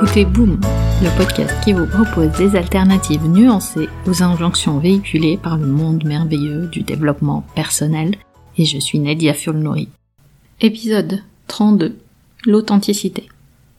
écoutez Boom, le podcast qui vous propose des alternatives nuancées aux injonctions véhiculées par le monde merveilleux du développement personnel, et je suis Nadia Fulnori. Épisode 32. L'authenticité.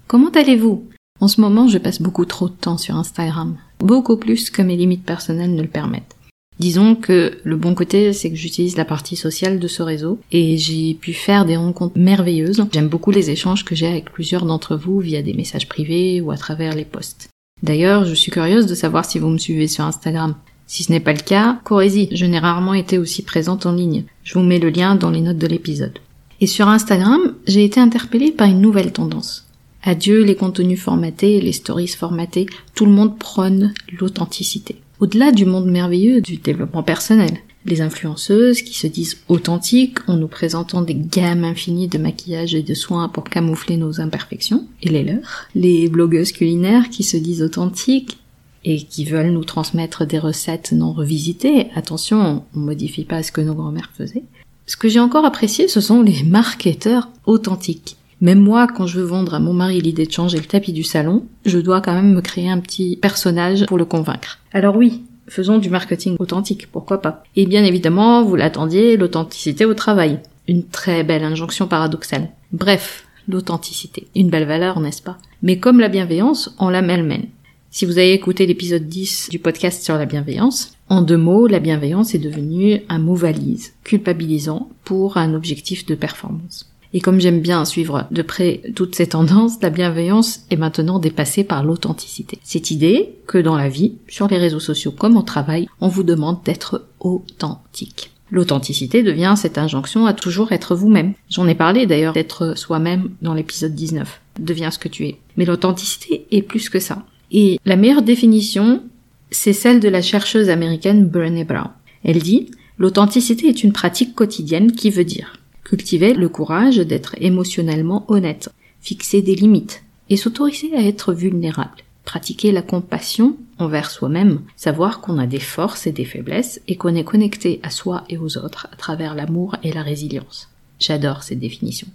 Comment allez-vous? En ce moment, je passe beaucoup trop de temps sur Instagram, beaucoup plus que mes limites personnelles ne le permettent. Disons que le bon côté, c'est que j'utilise la partie sociale de ce réseau et j'ai pu faire des rencontres merveilleuses. J'aime beaucoup les échanges que j'ai avec plusieurs d'entre vous via des messages privés ou à travers les posts. D'ailleurs, je suis curieuse de savoir si vous me suivez sur Instagram. Si ce n'est pas le cas, courez-y, je n'ai rarement été aussi présente en ligne. Je vous mets le lien dans les notes de l'épisode. Et sur Instagram, j'ai été interpellée par une nouvelle tendance. Adieu les contenus formatés, les stories formatées, tout le monde prône l'authenticité au-delà du monde merveilleux du développement personnel. Les influenceuses qui se disent authentiques en nous présentant des gammes infinies de maquillage et de soins pour camoufler nos imperfections et les leurs. Les blogueuses culinaires qui se disent authentiques et qui veulent nous transmettre des recettes non revisitées. Attention, on modifie pas ce que nos grands-mères faisaient. Ce que j'ai encore apprécié, ce sont les marketeurs authentiques. Même moi, quand je veux vendre à mon mari l'idée de changer le tapis du salon, je dois quand même me créer un petit personnage pour le convaincre. Alors oui, faisons du marketing authentique, pourquoi pas. Et bien évidemment, vous l'attendiez, l'authenticité au travail. Une très belle injonction paradoxale. Bref, l'authenticité. Une belle valeur, n'est-ce pas? Mais comme la bienveillance, on la malmène. Si vous avez écouté l'épisode 10 du podcast sur la bienveillance, en deux mots, la bienveillance est devenue un mot valise, culpabilisant pour un objectif de performance. Et comme j'aime bien suivre de près toutes ces tendances, la bienveillance est maintenant dépassée par l'authenticité. Cette idée que dans la vie, sur les réseaux sociaux comme au travail, on vous demande d'être authentique. L'authenticité devient cette injonction à toujours être vous-même. J'en ai parlé d'ailleurs d'être soi-même dans l'épisode 19. Deviens ce que tu es. Mais l'authenticité est plus que ça. Et la meilleure définition, c'est celle de la chercheuse américaine Brené Brown. Elle dit, l'authenticité est une pratique quotidienne qui veut dire cultiver le courage d'être émotionnellement honnête, fixer des limites et s'autoriser à être vulnérable, pratiquer la compassion envers soi-même, savoir qu'on a des forces et des faiblesses et qu'on est connecté à soi et aux autres à travers l'amour et la résilience. J'adore cette définition.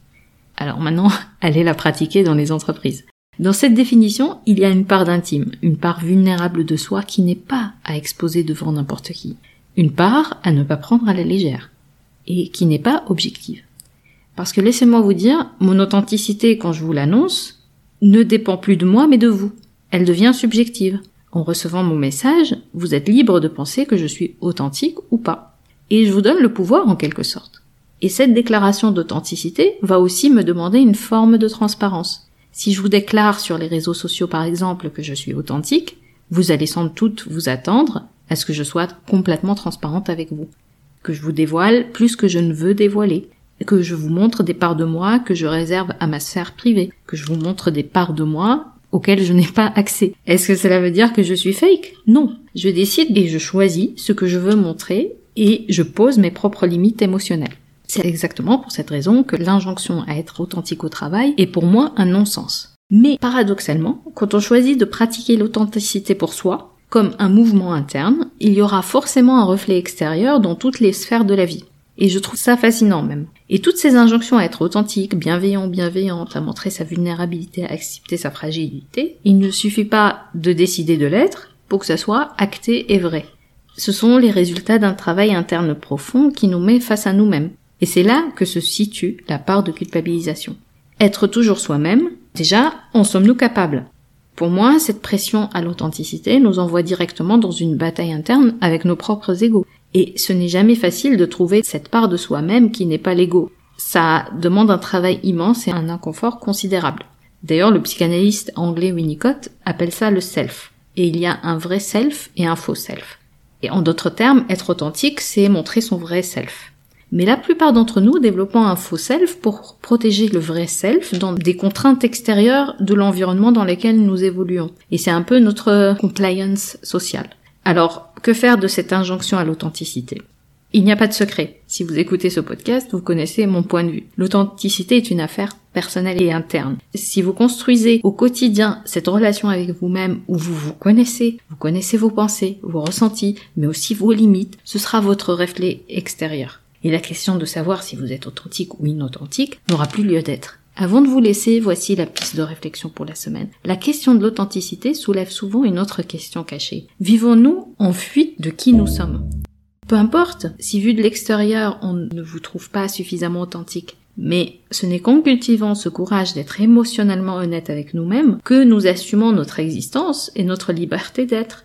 Alors maintenant, allez la pratiquer dans les entreprises. Dans cette définition, il y a une part d'intime, une part vulnérable de soi qui n'est pas à exposer devant n'importe qui, une part à ne pas prendre à la légère, et qui n'est pas objective. Parce que laissez-moi vous dire, mon authenticité quand je vous l'annonce ne dépend plus de moi mais de vous. Elle devient subjective. En recevant mon message, vous êtes libre de penser que je suis authentique ou pas. Et je vous donne le pouvoir en quelque sorte. Et cette déclaration d'authenticité va aussi me demander une forme de transparence. Si je vous déclare sur les réseaux sociaux par exemple que je suis authentique, vous allez sans doute vous attendre à ce que je sois complètement transparente avec vous que je vous dévoile plus que je ne veux dévoiler, que je vous montre des parts de moi que je réserve à ma sphère privée, que je vous montre des parts de moi auxquelles je n'ai pas accès. Est-ce que cela veut dire que je suis fake? Non. Je décide et je choisis ce que je veux montrer et je pose mes propres limites émotionnelles. C'est exactement pour cette raison que l'injonction à être authentique au travail est pour moi un non-sens. Mais paradoxalement, quand on choisit de pratiquer l'authenticité pour soi, comme un mouvement interne, il y aura forcément un reflet extérieur dans toutes les sphères de la vie. Et je trouve ça fascinant même. Et toutes ces injonctions à être authentique, bienveillant, bienveillante, à montrer sa vulnérabilité, à accepter sa fragilité, il ne suffit pas de décider de l'être pour que ça soit acté et vrai. Ce sont les résultats d'un travail interne profond qui nous met face à nous-mêmes. Et c'est là que se situe la part de culpabilisation. Être toujours soi-même, déjà, en sommes-nous capables? Pour moi, cette pression à l'authenticité nous envoie directement dans une bataille interne avec nos propres égaux. Et ce n'est jamais facile de trouver cette part de soi-même qui n'est pas l'ego. Ça demande un travail immense et un inconfort considérable. D'ailleurs, le psychanalyste anglais Winnicott appelle ça le self. Et il y a un vrai self et un faux self. Et en d'autres termes, être authentique, c'est montrer son vrai self. Mais la plupart d'entre nous développons un faux self pour protéger le vrai self dans des contraintes extérieures de l'environnement dans lequel nous évoluons. Et c'est un peu notre compliance sociale. Alors, que faire de cette injonction à l'authenticité? Il n'y a pas de secret. Si vous écoutez ce podcast, vous connaissez mon point de vue. L'authenticité est une affaire personnelle et interne. Si vous construisez au quotidien cette relation avec vous-même où vous vous connaissez, vous connaissez vos pensées, vos ressentis, mais aussi vos limites, ce sera votre reflet extérieur et la question de savoir si vous êtes authentique ou inauthentique n'aura plus lieu d'être. Avant de vous laisser, voici la piste de réflexion pour la semaine. La question de l'authenticité soulève souvent une autre question cachée. Vivons-nous en fuite de qui nous sommes? Peu importe si vu de l'extérieur on ne vous trouve pas suffisamment authentique, mais ce n'est qu'en cultivant ce courage d'être émotionnellement honnête avec nous-mêmes que nous assumons notre existence et notre liberté d'être